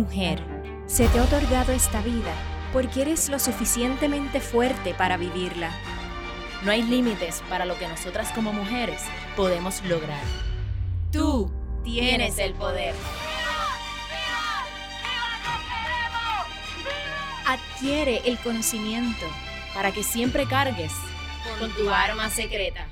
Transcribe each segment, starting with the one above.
Mujer, se te ha otorgado esta vida porque eres lo suficientemente fuerte para vivirla. No hay límites para lo que nosotras como mujeres podemos lograr. Tú tienes el poder. Adquiere el conocimiento para que siempre cargues con tu arma secreta.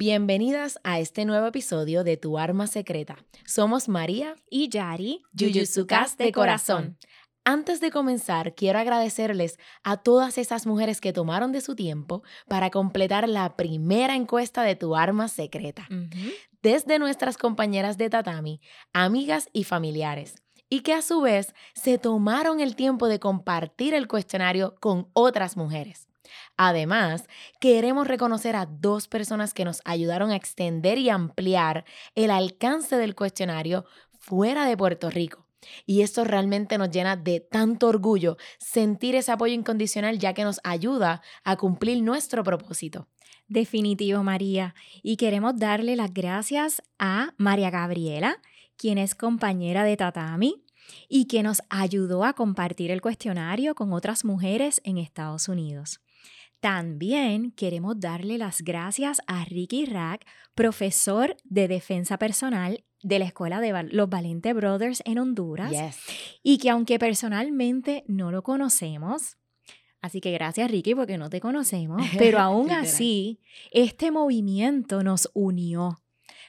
Bienvenidas a este nuevo episodio de Tu Arma Secreta. Somos María y Yari, Yuyutsukas de corazón. Antes de comenzar, quiero agradecerles a todas esas mujeres que tomaron de su tiempo para completar la primera encuesta de Tu Arma Secreta. Desde nuestras compañeras de tatami, amigas y familiares y que a su vez se tomaron el tiempo de compartir el cuestionario con otras mujeres. Además, queremos reconocer a dos personas que nos ayudaron a extender y ampliar el alcance del cuestionario fuera de Puerto Rico. Y esto realmente nos llena de tanto orgullo sentir ese apoyo incondicional ya que nos ayuda a cumplir nuestro propósito. Definitivo, María. Y queremos darle las gracias a María Gabriela, quien es compañera de Tatami y que nos ayudó a compartir el cuestionario con otras mujeres en Estados Unidos. También queremos darle las gracias a Ricky Rack, profesor de defensa personal de la Escuela de los Valente Brothers en Honduras. Y que aunque personalmente no lo conocemos, así que gracias Ricky porque no te conocemos, pero aún así, este movimiento nos unió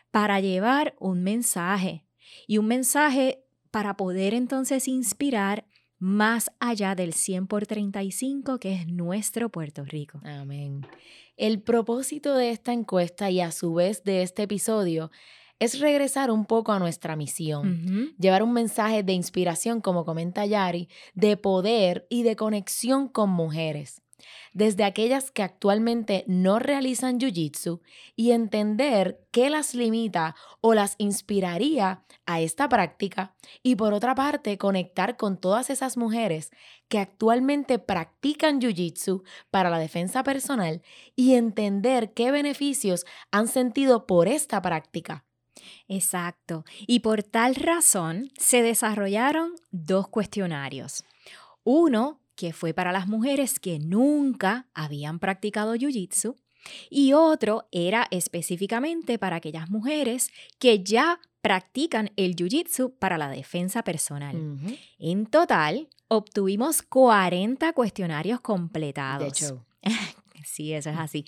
para llevar un mensaje y un mensaje para poder entonces inspirar más allá del 100 por 35 que es nuestro Puerto Rico. Amén. El propósito de esta encuesta y a su vez de este episodio es regresar un poco a nuestra misión, llevar un mensaje de inspiración, como comenta Yari, de poder y de conexión con mujeres desde aquellas que actualmente no realizan Jiu-Jitsu y entender qué las limita o las inspiraría a esta práctica y por otra parte conectar con todas esas mujeres que actualmente practican Jiu-Jitsu para la defensa personal y entender qué beneficios han sentido por esta práctica. Exacto. Y por tal razón se desarrollaron dos cuestionarios. Uno que fue para las mujeres que nunca habían practicado Jiu-Jitsu y otro era específicamente para aquellas mujeres que ya practican el Jiu-Jitsu para la defensa personal. En total, obtuvimos 40 cuestionarios completados. De hecho. sí, eso es así.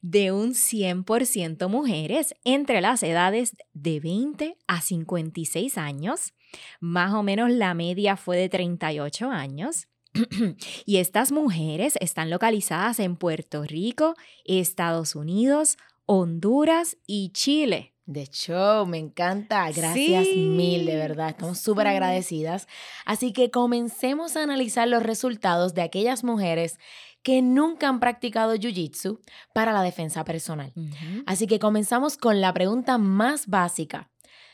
De un 100% mujeres entre las edades de 20 a 56 años. Más o menos la media fue de 38 años. y estas mujeres están localizadas en Puerto Rico, Estados Unidos, Honduras y Chile. De hecho, me encanta. Gracias mil, de verdad. Estamos súper agradecidas. Así que comencemos a analizar los resultados de aquellas mujeres que nunca han practicado Jiu-Jitsu para la defensa personal. Así que comenzamos con la pregunta más básica.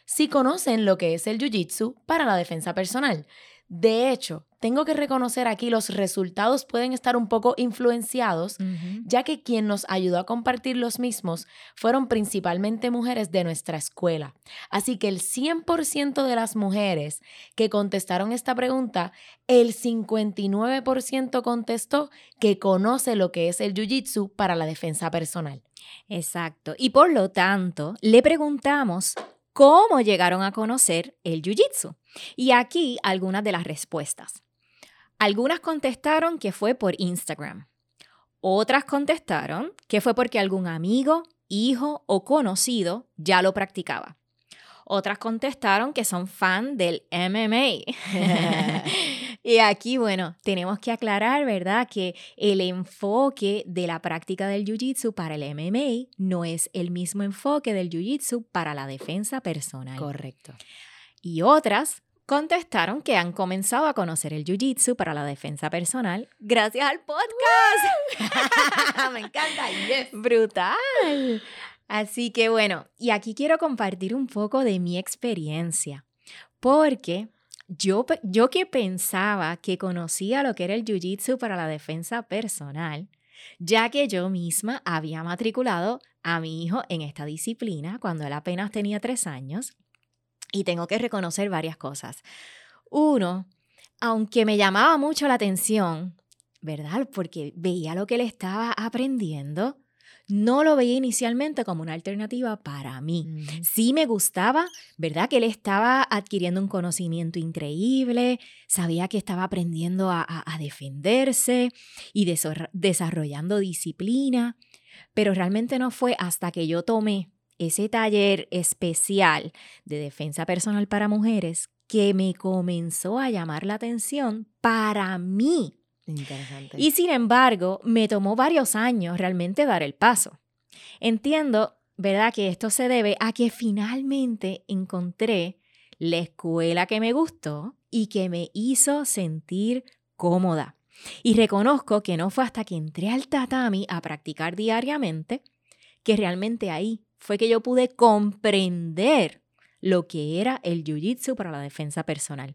Si conocen lo que es el Jiu-Jitsu para la defensa personal. De hecho, tengo que reconocer aquí los resultados pueden estar un poco influenciados, ya que quien nos ayudó a compartir los mismos fueron principalmente mujeres de nuestra escuela. Así que el 100% de las mujeres que contestaron esta pregunta, el 59% contestó que conoce lo que es el Jiu-Jitsu para la defensa personal. Exacto. Y por lo tanto, le preguntamos cómo llegaron a conocer el Jiu-Jitsu. Y aquí algunas de las respuestas. Algunas contestaron que fue por Instagram. Otras contestaron que fue porque algún amigo, hijo o conocido ya lo practicaba. Otras contestaron que son fan del MMA. y aquí, bueno, tenemos que aclarar, ¿verdad? Que el enfoque de la práctica del Jiu-Jitsu para el MMA no es el mismo enfoque del Jiu-Jitsu para la defensa personal. Correcto. Y otras contestaron que han comenzado a conocer el Jiu-Jitsu para la defensa personal gracias al podcast. Me encanta, yes. Brutal. Así que bueno, y aquí quiero compartir un poco de mi experiencia, porque yo, yo que pensaba que conocía lo que era el Jiu-Jitsu para la defensa personal, ya que yo misma había matriculado a mi hijo en esta disciplina cuando él apenas tenía tres años, Y tengo que reconocer varias cosas. Uno, aunque me llamaba mucho la atención, ¿verdad? Porque veía lo que él estaba aprendiendo, no lo veía inicialmente como una alternativa para mí. Sí me gustaba, ¿verdad? Que él estaba adquiriendo un conocimiento increíble, sabía que estaba aprendiendo a, defenderse y desarrollando disciplina, pero realmente no fue hasta que yo tomé ese taller especial de defensa personal para mujeres que me comenzó a llamar la atención para mí. Interesante. Y sin embargo, me tomó varios años realmente dar el paso. Entiendo, ¿verdad?, que esto se debe a que finalmente encontré la escuela que me gustó y que me hizo sentir cómoda. Y reconozco que no fue hasta que entré al tatami a practicar diariamente que realmente ahí fue que yo pude comprender lo que era el jiu-jitsu para la defensa personal.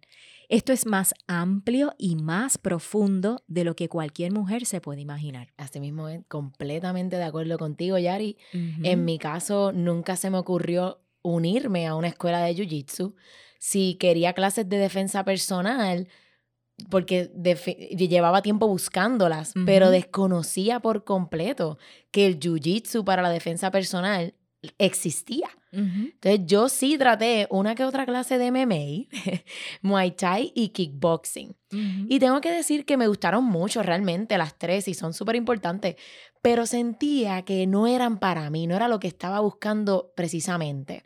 Esto es más amplio y más profundo de lo que cualquier mujer se puede imaginar. Así mismo, completamente de acuerdo contigo, Yari. En mi caso, nunca se me ocurrió unirme a una escuela de jiu-jitsu. Si quería clases de defensa personal, porque llevaba tiempo buscándolas, pero desconocía por completo que el jiu-jitsu para la defensa personal existía. Entonces yo sí traté una que otra clase de MMA, Muay Thai y kickboxing. Y tengo que decir que me gustaron mucho realmente las tres y son súper importantes, pero sentía que no eran para mí, no era lo que estaba buscando precisamente.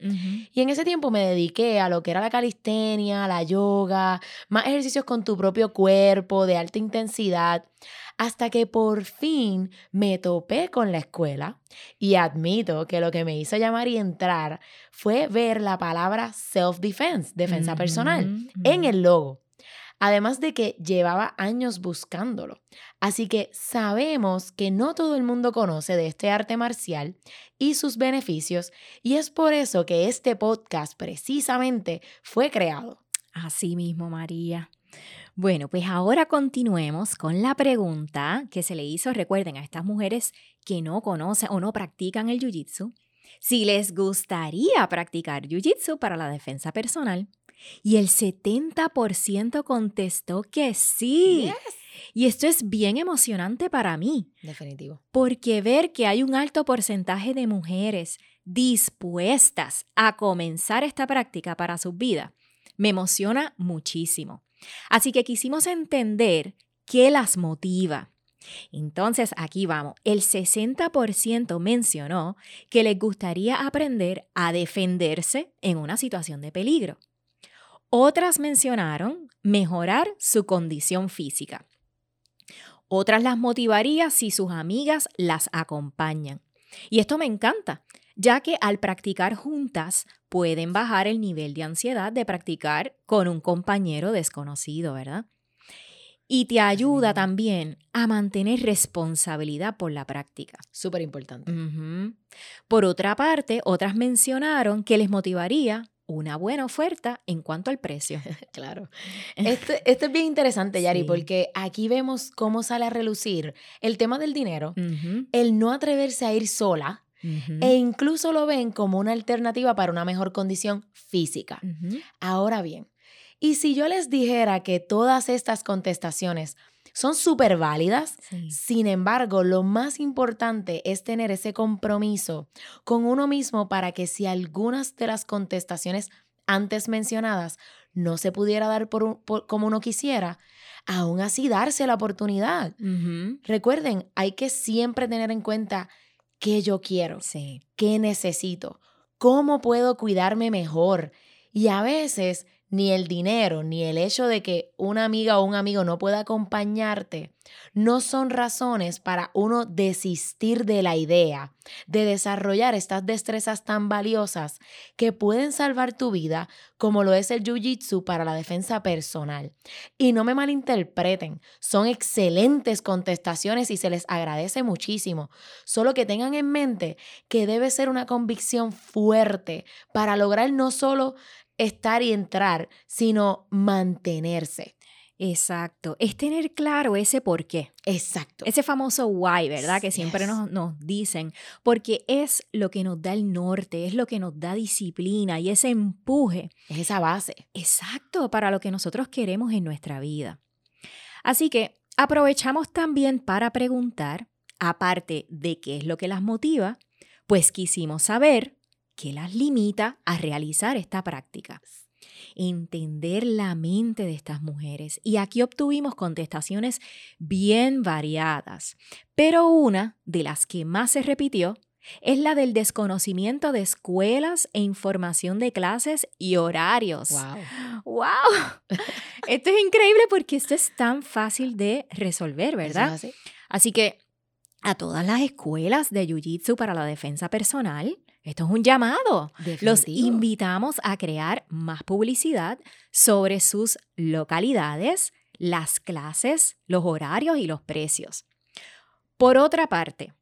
Y en ese tiempo me dediqué a lo que era la calistenia, la yoga, más ejercicios con tu propio cuerpo de alta intensidad hasta que por fin me topé con la escuela y admito que lo que me hizo llamar y entrar fue ver la palabra self-defense, defensa personal, en el logo. Además de que llevaba años buscándolo. Así que sabemos que no todo el mundo conoce de este arte marcial y sus beneficios y es por eso que este podcast precisamente fue creado. Así mismo, María. Bueno, pues ahora continuemos con la pregunta que se le hizo, recuerden, a estas mujeres que no conocen o no practican el Jiu-Jitsu, si les gustaría practicar Jiu-Jitsu para la defensa personal. Y el 70% contestó que sí. Y esto es bien emocionante para mí. Definitivo. Porque ver que hay un alto porcentaje de mujeres dispuestas a comenzar esta práctica para su vida me emociona muchísimo. Así que quisimos entender qué las motiva. Entonces, aquí vamos. El 60% mencionó que les gustaría aprender a defenderse en una situación de peligro. Otras mencionaron mejorar su condición física. Otras las motivaría si sus amigas las acompañan. Y esto me encanta, ya que al practicar juntas pueden bajar el nivel de ansiedad de practicar con un compañero desconocido, ¿verdad? Y te ayuda también a mantener responsabilidad por la práctica. Súper importante. Por otra parte, otras mencionaron que les motivaría una buena oferta en cuanto al precio. claro. Esto, esto, es bien interesante, Yari, porque aquí vemos cómo sale a relucir el tema del dinero, el no atreverse a ir sola e incluso lo ven como una alternativa para una mejor condición física. Ahora bien, y si yo les dijera que todas estas contestaciones son súper válidas, sin embargo, lo más importante es tener ese compromiso con uno mismo para que si algunas de las contestaciones antes mencionadas no se pudiera dar por, como uno quisiera, aún así darse la oportunidad. Recuerden, hay que siempre tener en cuenta qué yo quiero, qué necesito, cómo puedo cuidarme mejor. Y a veces ni el dinero, ni el hecho de que una amiga o un amigo no pueda acompañarte, no son razones para uno desistir de la idea de desarrollar estas destrezas tan valiosas que pueden salvar tu vida, como lo es el Jiu-Jitsu para la defensa personal. Y no me malinterpreten, son excelentes contestaciones y se les agradece muchísimo, solo que tengan en mente que debe ser una convicción fuerte para lograr no solo estar y entrar, sino mantenerse. Exacto. Es tener claro ese por qué. Exacto. Ese famoso why, ¿verdad? Que siempre Yes. nos, nos dicen. Porque es lo que nos da el norte, es lo que nos da disciplina y ese empuje. Es esa base. Exacto, para lo que nosotros queremos en nuestra vida. Así que aprovechamos también para preguntar, aparte de qué es lo que las motiva, pues quisimos saber qué las limita a realizar esta práctica. Entender la mente de estas mujeres. Y aquí obtuvimos contestaciones bien variadas, pero una de las que más se repitió es la del desconocimiento de escuelas e información de clases y horarios. Wow. ¡Wow! Esto es increíble porque esto es tan fácil de resolver, ¿verdad? Así que a todas las escuelas de Jiu-Jitsu para la defensa personal, esto es un llamado. Los invitamos a crear más publicidad sobre sus localidades, las clases, los horarios y los precios. Por otra parte,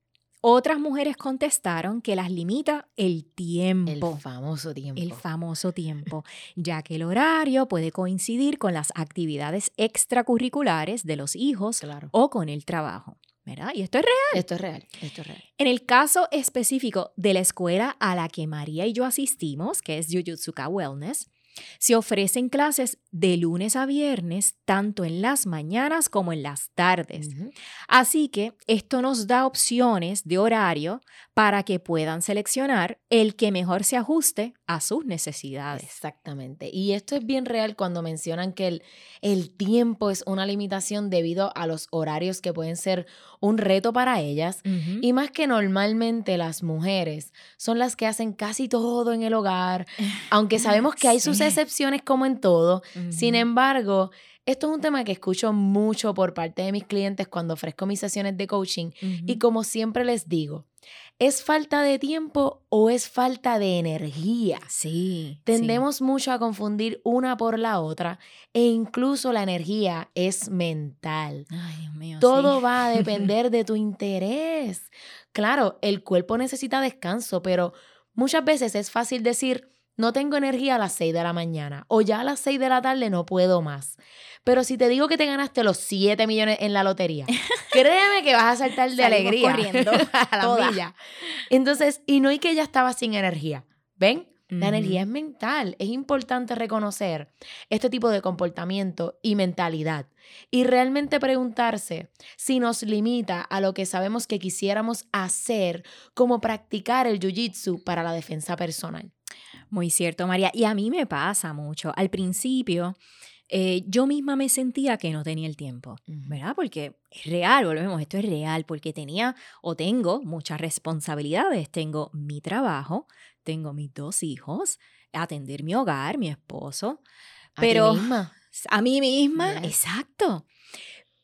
otras mujeres contestaron que las limita el El tiempo. famoso tiempo. El famoso tiempo, ya que el horario puede coincidir con las actividades extracurriculares de los hijos Claro. o con el trabajo, ¿verdad? Y esto es real. Esto es real. Esto es real. En el caso específico de la escuela a la que María y yo asistimos, que es Jujutsuka Wellness, se ofrecen clases de lunes a viernes, tanto en las mañanas como en las tardes. Así que esto nos da opciones de horario para que puedan seleccionar el que mejor se ajuste a sus necesidades. Exactamente. Y esto es bien real cuando mencionan que el, el tiempo es una limitación debido a los horarios que pueden ser un reto para ellas. Y más que normalmente las mujeres son las que hacen casi todo en el hogar, aunque sabemos que hay sus excepciones como en todo. Sin embargo, esto es un tema que escucho mucho por parte de mis clientes cuando ofrezco mis sesiones de coaching y como siempre les digo, ¿es falta de tiempo o es falta de energía? Sí. sí. Tendemos mucho a confundir una por la otra e incluso la energía es mental. Ay, Dios mío. Todo sí. va a depender de tu interés. Claro, el cuerpo necesita descanso, pero muchas veces es fácil decir, no tengo energía a las 6 de la mañana o ya a las 6 de la tarde no puedo más. Pero si te digo que te ganaste los 7 millones en la lotería, créeme que vas a saltar de Salimos alegría. corriendo, a la todas. milla. Entonces, y no hay que ella estaba sin energía. ¿Ven? La energía es mental. Es importante reconocer este tipo de comportamiento y mentalidad y realmente preguntarse si nos limita a lo que sabemos que quisiéramos hacer, como practicar el jiu-jitsu para la defensa personal. Muy cierto, María. Y a mí me pasa mucho. Al principio, eh, yo misma me sentía que no tenía el tiempo, ¿verdad? Porque es real, volvemos, esto es real, porque tenía o tengo muchas responsabilidades. Tengo mi trabajo, tengo mis dos hijos, atender mi hogar, mi esposo, A ti Pero- misma. a mí misma, Yes. exacto.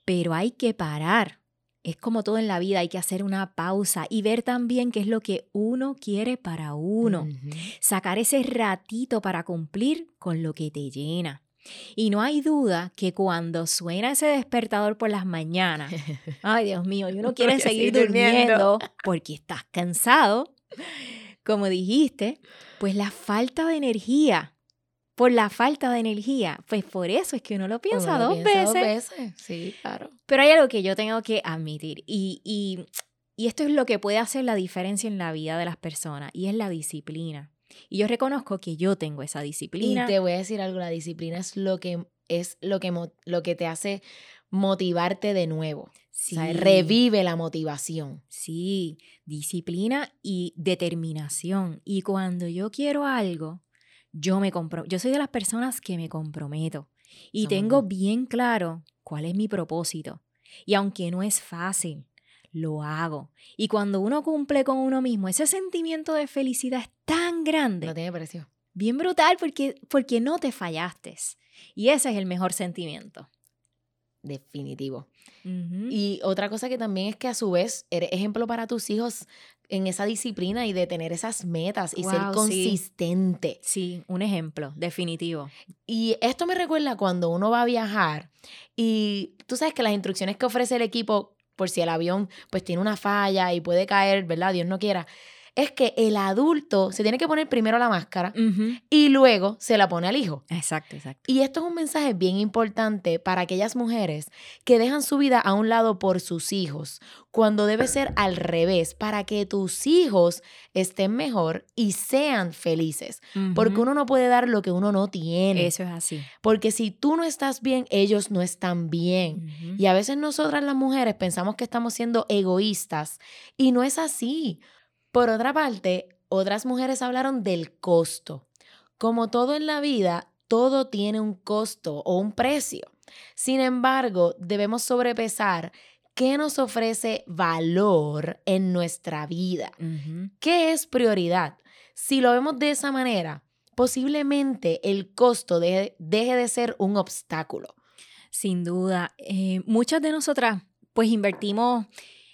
Pero hay que parar. Es como todo en la vida, hay que hacer una pausa y ver también qué es lo que uno quiere para uno. Sacar ese ratito para cumplir con lo que te llena. Y no hay duda que cuando suena ese despertador por las mañanas, ay Dios mío, y uno quiere Porque seguir durmiendo porque estás cansado, como dijiste, pues la falta de energía, por la falta de energía, pues por eso es que uno lo piensa, Uno lo dos, piensa veces. veces. Sí, claro. Pero hay algo que yo tengo que admitir y, y, y esto es lo que puede hacer la diferencia en la vida de las personas y es la disciplina. Y yo reconozco que yo tengo esa disciplina. Y te voy a decir algo, la disciplina es lo que es lo que, lo que te hace motivarte de nuevo. sí, O sea, revive la motivación. sí, disciplina y determinación. Y cuando yo quiero algo, yo me compro, yo soy de las personas que me comprometo y Somos tengo dos. bien claro cuál es mi propósito. Y aunque no es fácil, lo hago. Y cuando uno cumple con uno mismo, ese sentimiento de felicidad es tan grande, No tiene precio. bien brutal, porque, porque no te fallaste. Y ese es el mejor sentimiento. Definitivo. Y otra cosa que también es que a su vez eres ejemplo para tus hijos en esa disciplina y de tener esas metas y ser Wow, sí. consistente. Sí, un ejemplo, definitivo. Y esto me recuerda cuando uno va a viajar y tú sabes que las instrucciones que ofrece el equipo por si el avión pues tiene una falla y puede caer, ¿verdad? Dios no quiera. Es que el adulto se tiene que poner primero la máscara y luego se la pone al hijo. Exacto, exacto. Y esto es un mensaje bien importante para aquellas mujeres que dejan su vida a un lado por sus hijos, cuando debe ser al revés, para que tus hijos estén mejor y sean felices. Porque uno no puede dar lo que uno no tiene. Eso es así. Porque si tú no estás bien, ellos no están bien. Y a veces nosotras las mujeres pensamos que estamos siendo egoístas y no es así. Por otra parte, otras mujeres hablaron del costo. Como todo en la vida, todo tiene un costo o un precio. Sin embargo, debemos sobrepesar qué nos ofrece valor en nuestra vida. ¿Qué es prioridad? Si lo vemos de esa manera, posiblemente el costo deje de ser un obstáculo. Sin duda, eh, muchas de nosotras pues invertimos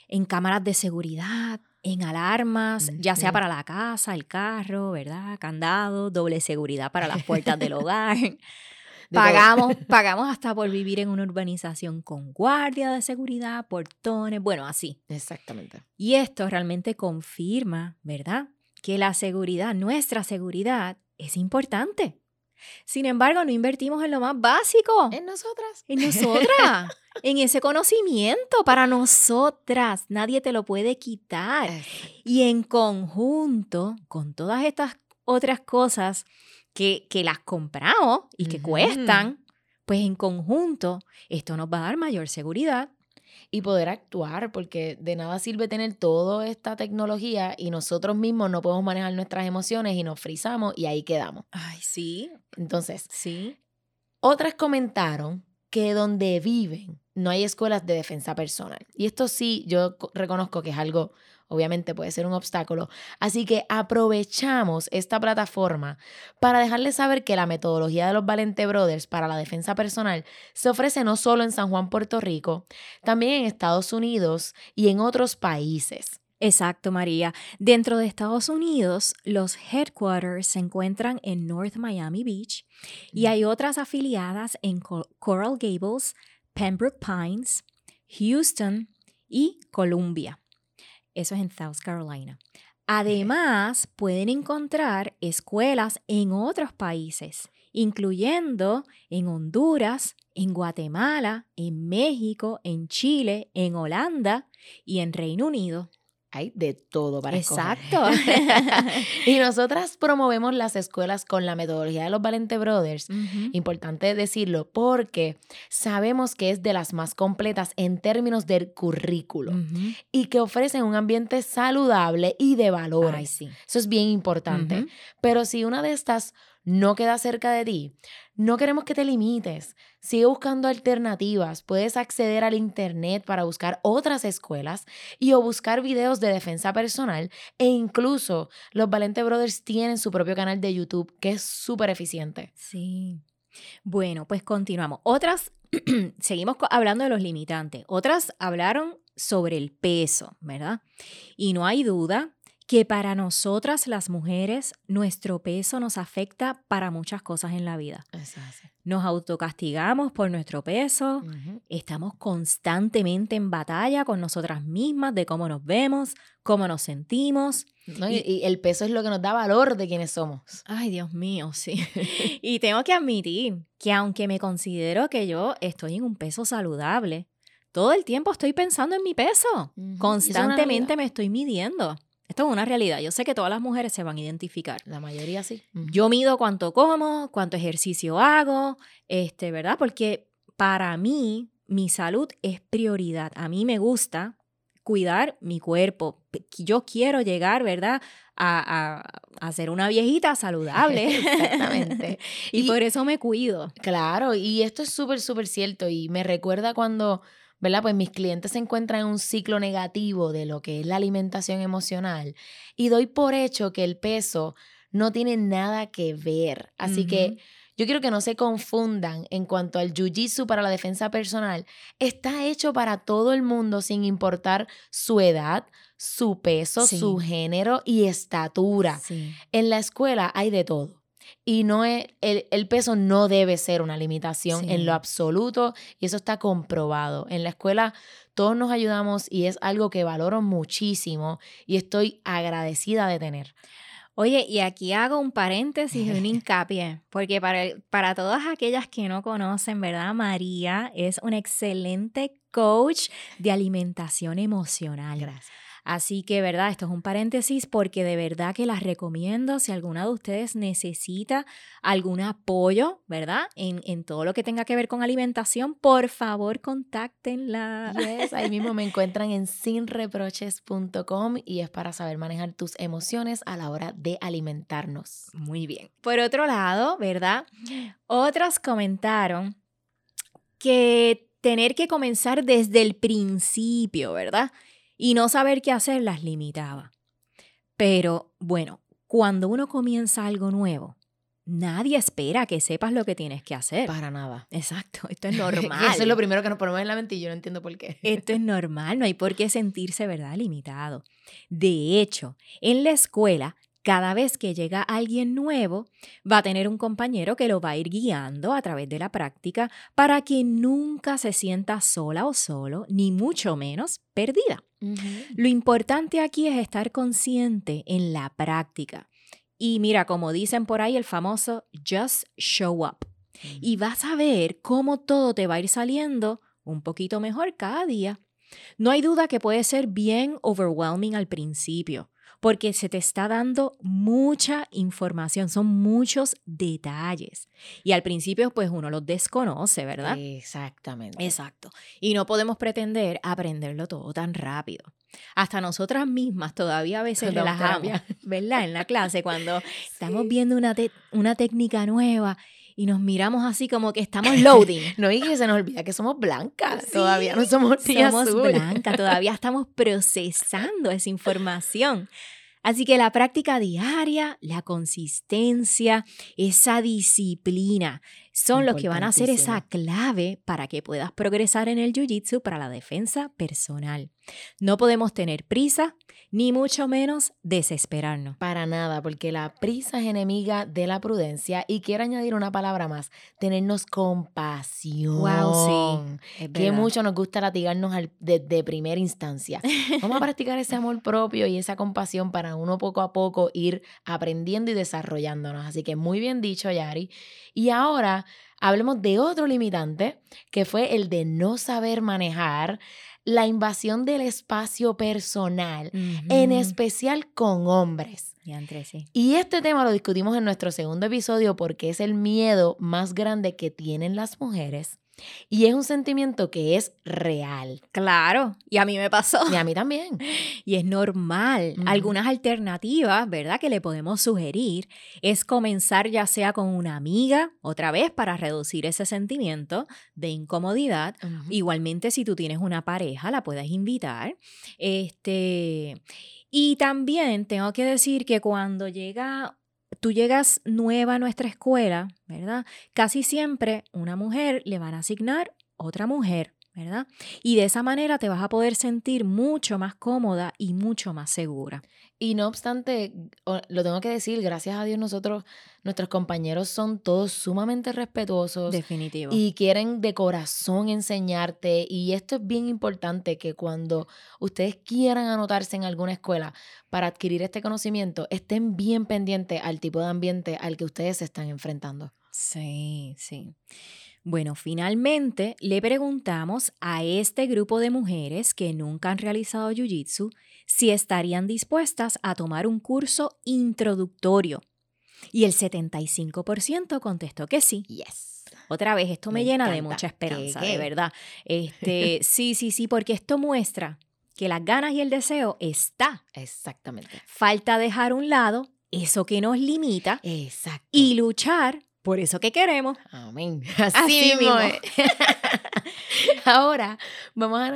en cámaras de seguridad, en alarmas, ya sea para la casa, el carro, ¿verdad? Candado, doble seguridad para las puertas del hogar. Pagamos, pagamos hasta por vivir en una urbanización con guardia de seguridad, portones, bueno, así. Exactamente. Y esto realmente confirma, ¿verdad? Que la seguridad, nuestra seguridad, es importante. Sin embargo, no invertimos en lo más básico. En nosotras. En nosotras. en ese conocimiento para nosotras. Nadie te lo puede quitar. Y en conjunto, con todas estas otras cosas que, que las compramos y que cuestan, pues en conjunto, esto nos va a dar mayor seguridad y poder actuar, porque de nada sirve tener toda esta tecnología y nosotros mismos no podemos manejar nuestras emociones y nos frizamos y ahí quedamos. Ay, sí. Entonces, sí. Otras comentaron que donde viven no hay escuelas de defensa personal. Y esto sí, yo reconozco que es algo obviamente puede ser un obstáculo. Así que aprovechamos esta plataforma para dejarles saber que la metodología de los Valente Brothers para la defensa personal se ofrece no solo en San Juan, Puerto Rico, también en Estados Unidos y en otros países. Exacto, María. Dentro de Estados Unidos, los headquarters se encuentran en North Miami Beach y hay otras afiliadas en Coral Gables, Pembroke Pines, Houston y Columbia. Eso es en South Carolina. Además, pueden encontrar escuelas en otros países, incluyendo en Honduras, en Guatemala, en México, en Chile, en Holanda y en Reino Unido hay de todo para Exacto. y nosotras promovemos las escuelas con la metodología de los Valente Brothers. Importante decirlo porque sabemos que es de las más completas en términos del currículo y que ofrecen un ambiente saludable y de valores. Eso es bien importante. Pero si una de estas no queda cerca de ti, no queremos que te limites. Sigue buscando alternativas. Puedes acceder al Internet para buscar otras escuelas y o buscar videos de defensa personal e incluso los Valente Brothers tienen su propio canal de YouTube que es súper eficiente. Sí. Bueno, pues continuamos. Otras, seguimos hablando de los limitantes. Otras hablaron sobre el peso, ¿verdad? Y no hay duda que para nosotras las mujeres nuestro peso nos afecta para muchas cosas en la vida. Nos autocastigamos por nuestro peso, estamos constantemente en batalla con nosotras mismas de cómo nos vemos, cómo nos sentimos. y, el peso es lo que nos da valor de quienes somos. Ay, Dios mío, sí. y tengo que admitir que aunque me considero que yo estoy en un peso saludable, todo el tiempo estoy pensando en mi peso. Constantemente me estoy midiendo. Esto es una realidad. Yo sé que todas las mujeres se van a identificar. La mayoría sí. Yo mido cuánto como, cuánto ejercicio hago, este, ¿verdad? Porque para mí mi salud es prioridad. A mí me gusta cuidar mi cuerpo. Yo quiero llegar, ¿verdad? A, a, ser una viejita saludable. Exactamente. y, por eso me cuido. Claro, y esto es súper, súper cierto. Y me recuerda cuando ¿verdad? Pues mis clientes se encuentran en un ciclo negativo de lo que es la alimentación emocional y doy por hecho que el peso no tiene nada que ver. Así que yo quiero que no se confundan en cuanto al jiu-jitsu para la defensa personal. Está hecho para todo el mundo sin importar su edad, su peso, su género y estatura. En la escuela hay de todo. Y no es, el, peso no debe ser una limitación en lo absoluto y eso está comprobado. En la escuela todos nos ayudamos y es algo que valoro muchísimo y estoy agradecida de tener. Oye, y aquí hago un paréntesis y un hincapié, porque para, para todas aquellas que no conocen, ¿verdad? María es un excelente coach de alimentación emocional. Gracias. Así que, ¿verdad? Esto es un paréntesis porque de verdad que las recomiendo si alguna de ustedes necesita algún apoyo, ¿verdad? En, en todo lo que tenga que ver con alimentación, por favor, contáctenla. Yes, ahí mismo me encuentran en sinreproches.com y es para saber manejar tus emociones a la hora de alimentarnos. Muy bien. Por otro lado, ¿verdad? Otros comentaron que tener que comenzar desde el principio, ¿verdad? Y no saber qué hacer las limitaba. Pero bueno, cuando uno comienza algo nuevo, nadie espera que sepas lo que tienes que hacer. Para nada. Exacto, esto es normal. Eso es lo primero que nos ponemos en la mente y yo no entiendo por qué. esto es normal, no hay por qué sentirse, ¿verdad?, limitado. De hecho, en la escuela cada vez que llega alguien nuevo, va a tener un compañero que lo va a ir guiando a través de la práctica para que nunca se sienta sola o solo, ni mucho menos perdida. Lo importante aquí es estar consciente en la práctica. Y mira, como dicen por ahí el famoso just show up. Y vas a ver cómo todo te va a ir saliendo un poquito mejor cada día. No hay duda que puede ser bien overwhelming al principio porque se te está dando mucha información, son muchos detalles. Y al principio, pues uno los desconoce, ¿verdad? Exactamente. Exacto. Y no podemos pretender aprenderlo todo tan rápido. Hasta nosotras mismas todavía a veces relajamos, ¿verdad? En la clase, cuando estamos viendo una, una técnica nueva y nos miramos así como que estamos loading. no, y que se nos olvida que somos blancas. todavía no somos Somos blancas, todavía estamos procesando esa información. Así que la práctica diaria, la consistencia, esa disciplina son los que van a ser esa clave para que puedas progresar en el Jiu-Jitsu para la defensa personal. No podemos tener prisa, ni mucho menos desesperarnos. Para nada, porque la prisa es enemiga de la prudencia y quiero añadir una palabra más, tenernos compasión. Wow, sí. Que mucho nos gusta latigarnos desde primera instancia. Vamos a practicar ese amor propio y esa compasión para uno poco a poco ir aprendiendo y desarrollándonos. Así que muy bien dicho, Yari. Y ahora hablemos de otro limitante, que fue el de no saber manejar la invasión del espacio personal, en especial con hombres. Y este tema lo discutimos en nuestro segundo episodio porque es el miedo más grande que tienen las mujeres y es un sentimiento que es real. Claro, y a mí me pasó. Y a mí también. Y es normal. Algunas alternativas, ¿verdad? Que le podemos sugerir es comenzar ya sea con una amiga, otra vez para reducir ese sentimiento de incomodidad. Igualmente, si tú tienes una pareja, la puedes invitar. Este. Y también tengo que decir que cuando llega tú llegas nueva a nuestra escuela, ¿verdad? Casi siempre una mujer le van a asignar otra mujer, ¿verdad? Y de esa manera te vas a poder sentir mucho más cómoda y mucho más segura. Y no obstante, lo tengo que decir, gracias a Dios nosotros, nuestros compañeros son todos sumamente respetuosos. Definitivo. Y quieren de corazón enseñarte. Y esto es bien importante que cuando ustedes quieran anotarse en alguna escuela para adquirir este conocimiento, estén bien pendientes al tipo de ambiente al que ustedes se están enfrentando. Sí, sí. Bueno, finalmente le preguntamos a este grupo de mujeres que nunca han realizado Jiu-Jitsu si estarían dispuestas a tomar un curso introductorio. Y el 75% contestó que sí. Yes. Otra vez, esto me, llena de mucha esperanza, de verdad. Este, sí, sí, sí, porque esto muestra que las ganas y el deseo está. Exactamente. Falta dejar a un lado eso que nos limita Exacto. y luchar por eso que queremos. Amén. Así, mismo. Ahora vamos a,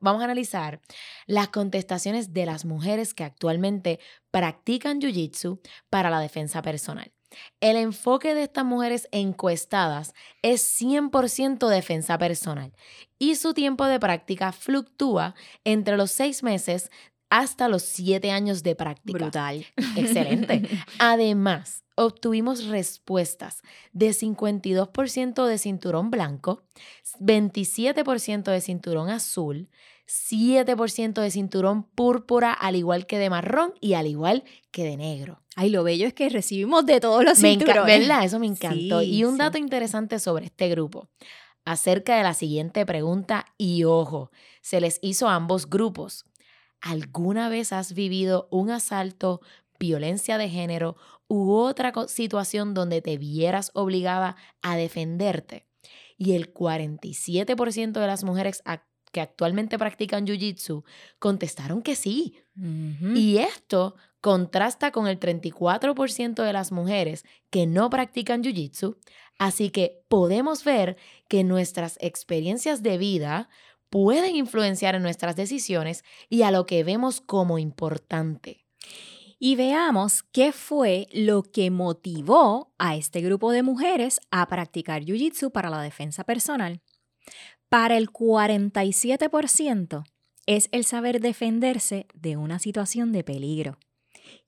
vamos a analizar las contestaciones de las mujeres que actualmente practican Jiu-Jitsu para la defensa personal. El enfoque de estas mujeres encuestadas es 100% defensa personal y su tiempo de práctica fluctúa entre los seis meses hasta los siete años de práctica. Brutal. Excelente. Además, obtuvimos respuestas de 52% de cinturón blanco, 27% de cinturón azul, 7% de cinturón púrpura, al igual que de marrón y al igual que de negro. Ay, lo bello es que recibimos de todos los Me cinturones. encanta, ¿verdad? Eso me encantó. Sí, y un sí. dato interesante sobre este grupo, acerca de la siguiente pregunta, y ojo, se les hizo a ambos grupos. ¿Alguna vez has vivido un asalto, violencia de género u otra situación donde te vieras obligada a defenderte? Y el 47% de las mujeres que actualmente practican Jiu-Jitsu contestaron que sí. Y esto contrasta con el 34% de las mujeres que no practican Jiu-Jitsu, así que podemos ver que nuestras experiencias de vida pueden influenciar en nuestras decisiones y a lo que vemos como importante. Y veamos qué fue lo que motivó a este grupo de mujeres a practicar Jiu-Jitsu para la defensa personal. Para el 47% es el saber defenderse de una situación de peligro.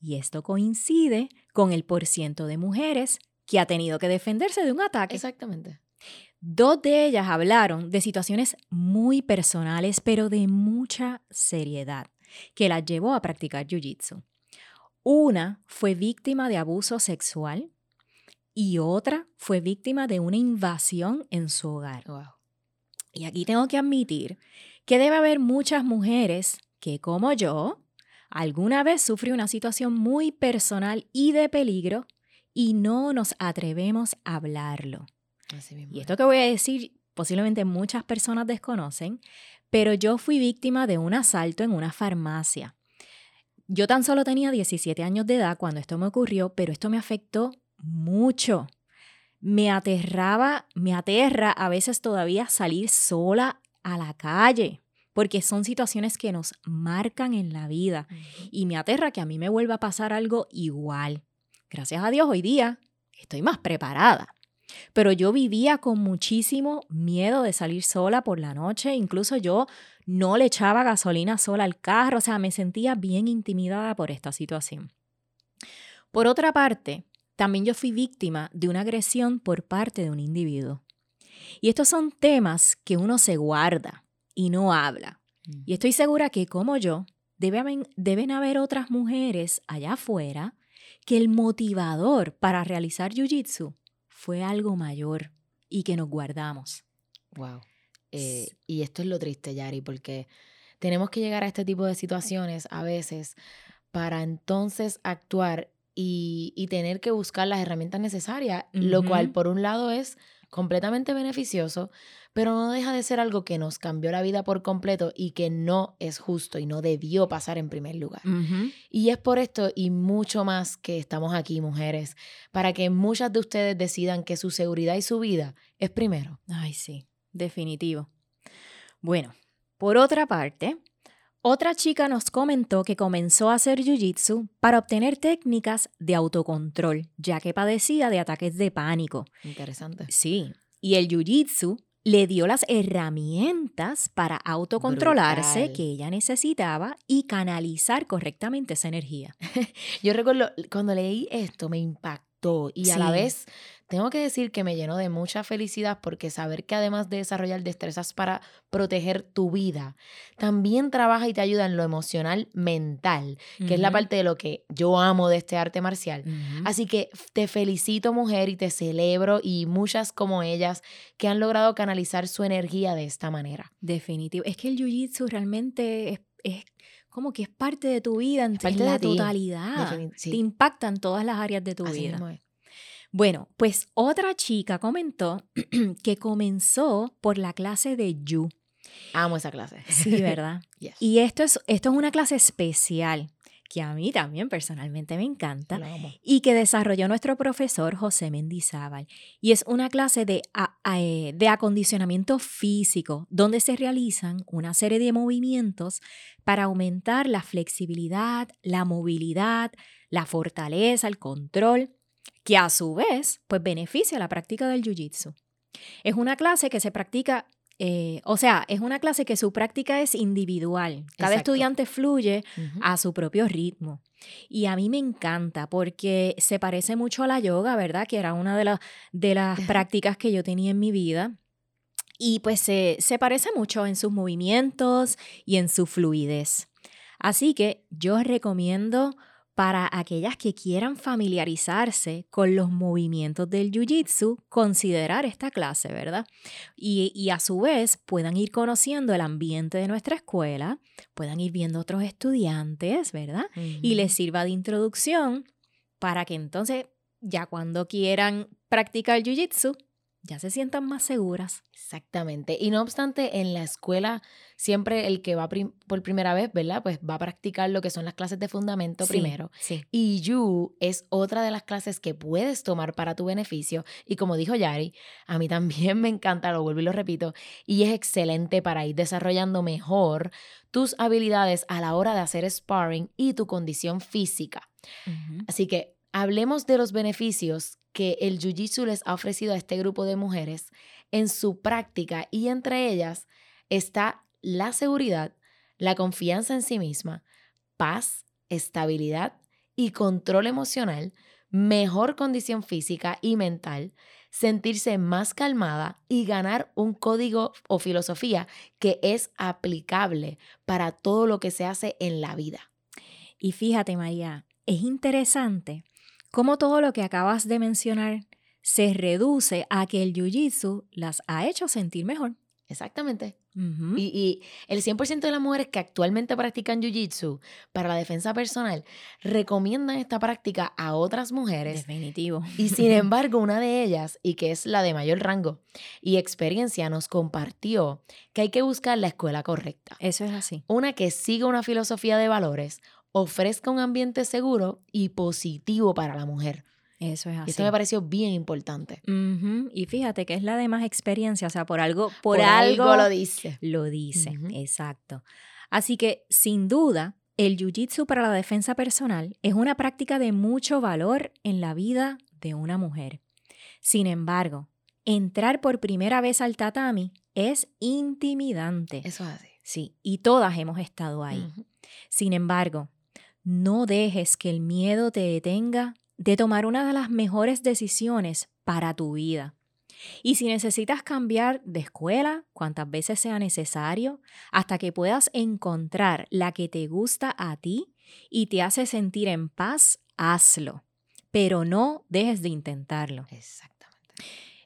Y esto coincide con el porciento de mujeres que ha tenido que defenderse de un ataque. Exactamente. Dos de ellas hablaron de situaciones muy personales, pero de mucha seriedad, que las llevó a practicar Jiu-Jitsu. Una fue víctima de abuso sexual y otra fue víctima de una invasión en su hogar. Wow. Y aquí tengo que admitir que debe haber muchas mujeres que, como yo, alguna vez sufrió una situación muy personal y de peligro y no nos atrevemos a hablarlo. Así mismo. Y es. esto que voy a decir posiblemente muchas personas desconocen, pero yo fui víctima de un asalto en una farmacia. Yo tan solo tenía 17 años de edad cuando esto me ocurrió, pero esto me afectó mucho. Me aterraba, me aterra a veces todavía salir sola a la calle, porque son situaciones que nos marcan en la vida y me aterra que a mí me vuelva a pasar algo igual. Gracias a Dios hoy día estoy más preparada. Pero yo vivía con muchísimo miedo de salir sola por la noche, incluso yo no le echaba gasolina sola al carro, o sea, me sentía bien intimidada por esta situación. Por otra parte, también yo fui víctima de una agresión por parte de un individuo. Y estos son temas que uno se guarda y no habla. Y estoy segura que como yo, debe haber- deben haber otras mujeres allá afuera que el motivador para realizar Jiu-Jitsu fue algo mayor y que nos guardamos. Wow. Eh, y esto es lo triste, Yari, porque tenemos que llegar a este tipo de situaciones a veces para entonces actuar y, y tener que buscar las herramientas necesarias, lo cual por un lado es completamente beneficioso, pero no deja de ser algo que nos cambió la vida por completo y que no es justo y no debió pasar en primer lugar. Y es por esto y mucho más que estamos aquí, mujeres, para que muchas de ustedes decidan que su seguridad y su vida es primero. Ay, sí, definitivo. Bueno, por otra parte, otra chica nos comentó que comenzó a hacer Jiu-Jitsu para obtener técnicas de autocontrol, ya que padecía de ataques de pánico. Interesante. Sí, y el Jiu-Jitsu le dio las herramientas para autocontrolarse Brutal. que ella necesitaba y canalizar correctamente esa energía. Yo recuerdo cuando leí esto me impactó y a la vez tengo que decir que me llenó de mucha felicidad porque saber que además de desarrollar destrezas para proteger tu vida, también trabaja y te ayuda en lo emocional mental, que es la parte de lo que yo amo de este arte marcial. Así que te felicito mujer y te celebro y muchas como ellas que han logrado canalizar su energía de esta manera. Definitivo. Es que el jiu-jitsu realmente es, es como que es parte de tu vida en, parte la de ti, totalidad. Sí, Te impacta en todas las áreas de tu así vida. mismo es. Bueno, pues otra chica comentó que comenzó por la clase de Yu. Amo esa clase. Sí, ¿verdad? Yes. Y esto es, esto es una clase especial que a mí también personalmente me encanta y que desarrolló nuestro profesor José Mendizábal. Y es una clase de, eh, de acondicionamiento físico donde se realizan una serie de movimientos para aumentar la flexibilidad, la movilidad, la fortaleza, el control, que a su vez pues beneficia la práctica del jiu-jitsu. Es una clase que se practica eh, o sea, es una clase que su práctica es individual. Cada Exacto. estudiante fluye a su propio ritmo. Y a mí me encanta porque se parece mucho a la yoga, ¿verdad? Que era una de, las de las prácticas que yo tenía en mi vida. Y pues se, se parece mucho en sus movimientos y en su fluidez. Así que yo recomiendo para aquellas que quieran familiarizarse con los movimientos del Jiu-Jitsu, considerar esta clase, ¿verdad? Y, y a su vez puedan ir conociendo el ambiente de nuestra escuela, puedan ir viendo otros estudiantes, ¿verdad? y les sirva de introducción para que entonces, ya cuando quieran practicar Jiu-Jitsu, ya se sientan más seguras. Exactamente. Y no obstante, en la escuela, siempre el que va prim- por primera vez, ¿verdad? Pues va a practicar lo que son las clases de fundamento Sí, primero. Sí. Y You es otra de las clases que puedes tomar para tu beneficio. Y como dijo Yari, a mí también me encanta, lo vuelvo y lo repito, y es excelente para ir desarrollando mejor tus habilidades a la hora de hacer sparring y tu condición física. Así que hablemos de los beneficios que el Jiu-Jitsu les ha ofrecido a este grupo de mujeres en su práctica y entre ellas está la seguridad, la confianza en sí misma, paz, estabilidad y control emocional, mejor condición física y mental, sentirse más calmada y ganar un código o filosofía que es aplicable para todo lo que se hace en la vida. Y fíjate, María, es interesante cómo todo lo que acabas de mencionar se reduce a que el Jiu-Jitsu las ha hecho sentir mejor. Exactamente. Y, y el 100% de las mujeres que actualmente practican Jiu-Jitsu para la defensa personal recomiendan esta práctica a otras mujeres. Definitivo. Y sin embargo, una de ellas, y que es la de mayor rango y experiencia, nos compartió que hay que buscar la escuela correcta. Eso es así. Una que siga una filosofía de valores, ofrezca un ambiente seguro y positivo para la mujer. Eso es Y así. esto me pareció bien importante. Y fíjate que es la de más experiencia, o sea, por algo, por, Por algo, algo lo dice. lo dice, exacto. Así que, sin duda, el Jiu-Jitsu para la defensa personal es una práctica de mucho valor en la vida de una mujer. Sin embargo, entrar por primera vez al tatami es intimidante. Eso es así. Sí, y todas hemos estado ahí. Sin embargo, no dejes que el miedo te detenga de tomar una de las mejores decisiones para tu vida. Y si necesitas cambiar de escuela, cuantas veces sea necesario, hasta que puedas encontrar la que te gusta a ti y te hace sentir en paz, hazlo. Pero no dejes de intentarlo. Exactamente.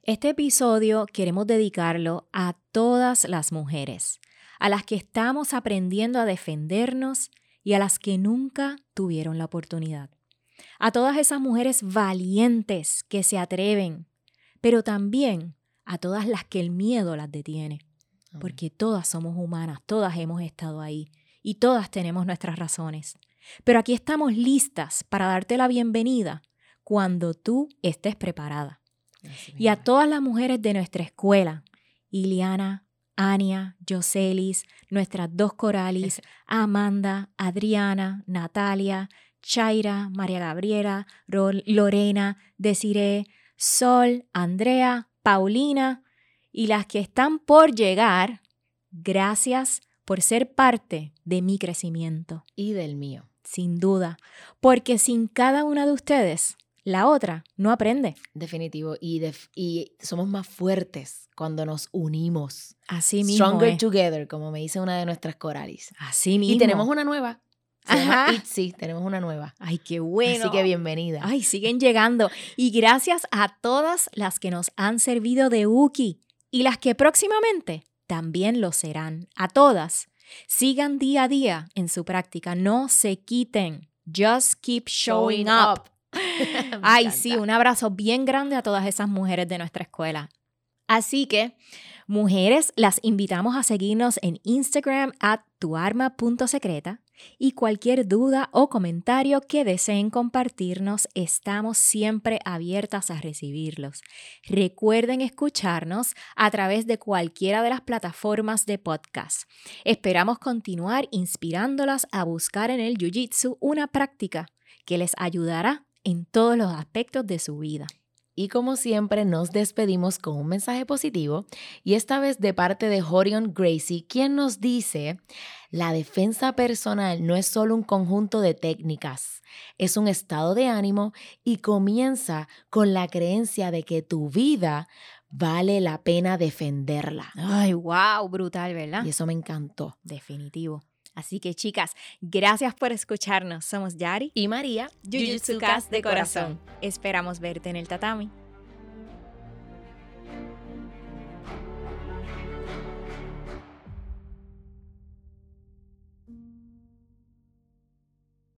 Este episodio queremos dedicarlo a todas las mujeres, a las que estamos aprendiendo a defendernos y a las que nunca tuvieron la oportunidad. A todas esas mujeres valientes que se atreven, pero también a todas las que el miedo las detiene, porque todas somos humanas, todas hemos estado ahí y todas tenemos nuestras razones. Pero aquí estamos listas para darte la bienvenida cuando tú estés preparada y a todas las mujeres de nuestra escuela, Iliana, Ania, Joselis, nuestras dos Coralis, Amanda, Adriana, Natalia, Chaira, María Gabriela, Lorena, Desiree, Sol, Andrea, Paulina y las que están por llegar, gracias por ser parte de mi crecimiento, Y del mío. sin duda, porque sin cada una de ustedes, la otra no aprende. Definitivo. Y, def- y somos más fuertes cuando nos unimos. Así mismo. Stronger es. together, como me dice una de nuestras coralis. Así mismo. Y tenemos una nueva. Se Ajá. Itzy, tenemos una nueva. Ay, qué bueno. Así que bienvenida. Ay, siguen llegando. Y gracias a todas las que nos han servido de Uki y las que próximamente también lo serán. A todas. Sigan día a día en su práctica. No se quiten. Just keep showing, up. Me Ay, sí, un abrazo bien grande a todas esas mujeres de nuestra escuela. Así que, mujeres, las invitamos a seguirnos en Instagram at tuarma.secreta y cualquier duda o comentario que deseen compartirnos, estamos siempre abiertas a recibirlos. Recuerden escucharnos a través de cualquiera de las plataformas de podcast. Esperamos continuar inspirándolas a buscar en el Jiu-Jitsu una práctica que les ayudará en todos los aspectos de su vida. Y como siempre nos despedimos con un mensaje positivo y esta vez de parte de Horion Gracie, quien nos dice, la defensa personal no es solo un conjunto de técnicas, es un estado de ánimo y comienza con la creencia de que tu vida vale la pena defenderla. Ay, wow, brutal, ¿verdad? Y eso me encantó. Definitivo. Así que chicas, gracias por escucharnos. Somos Yari y María, Jujutsu Cast de corazón. Esperamos verte en el tatami.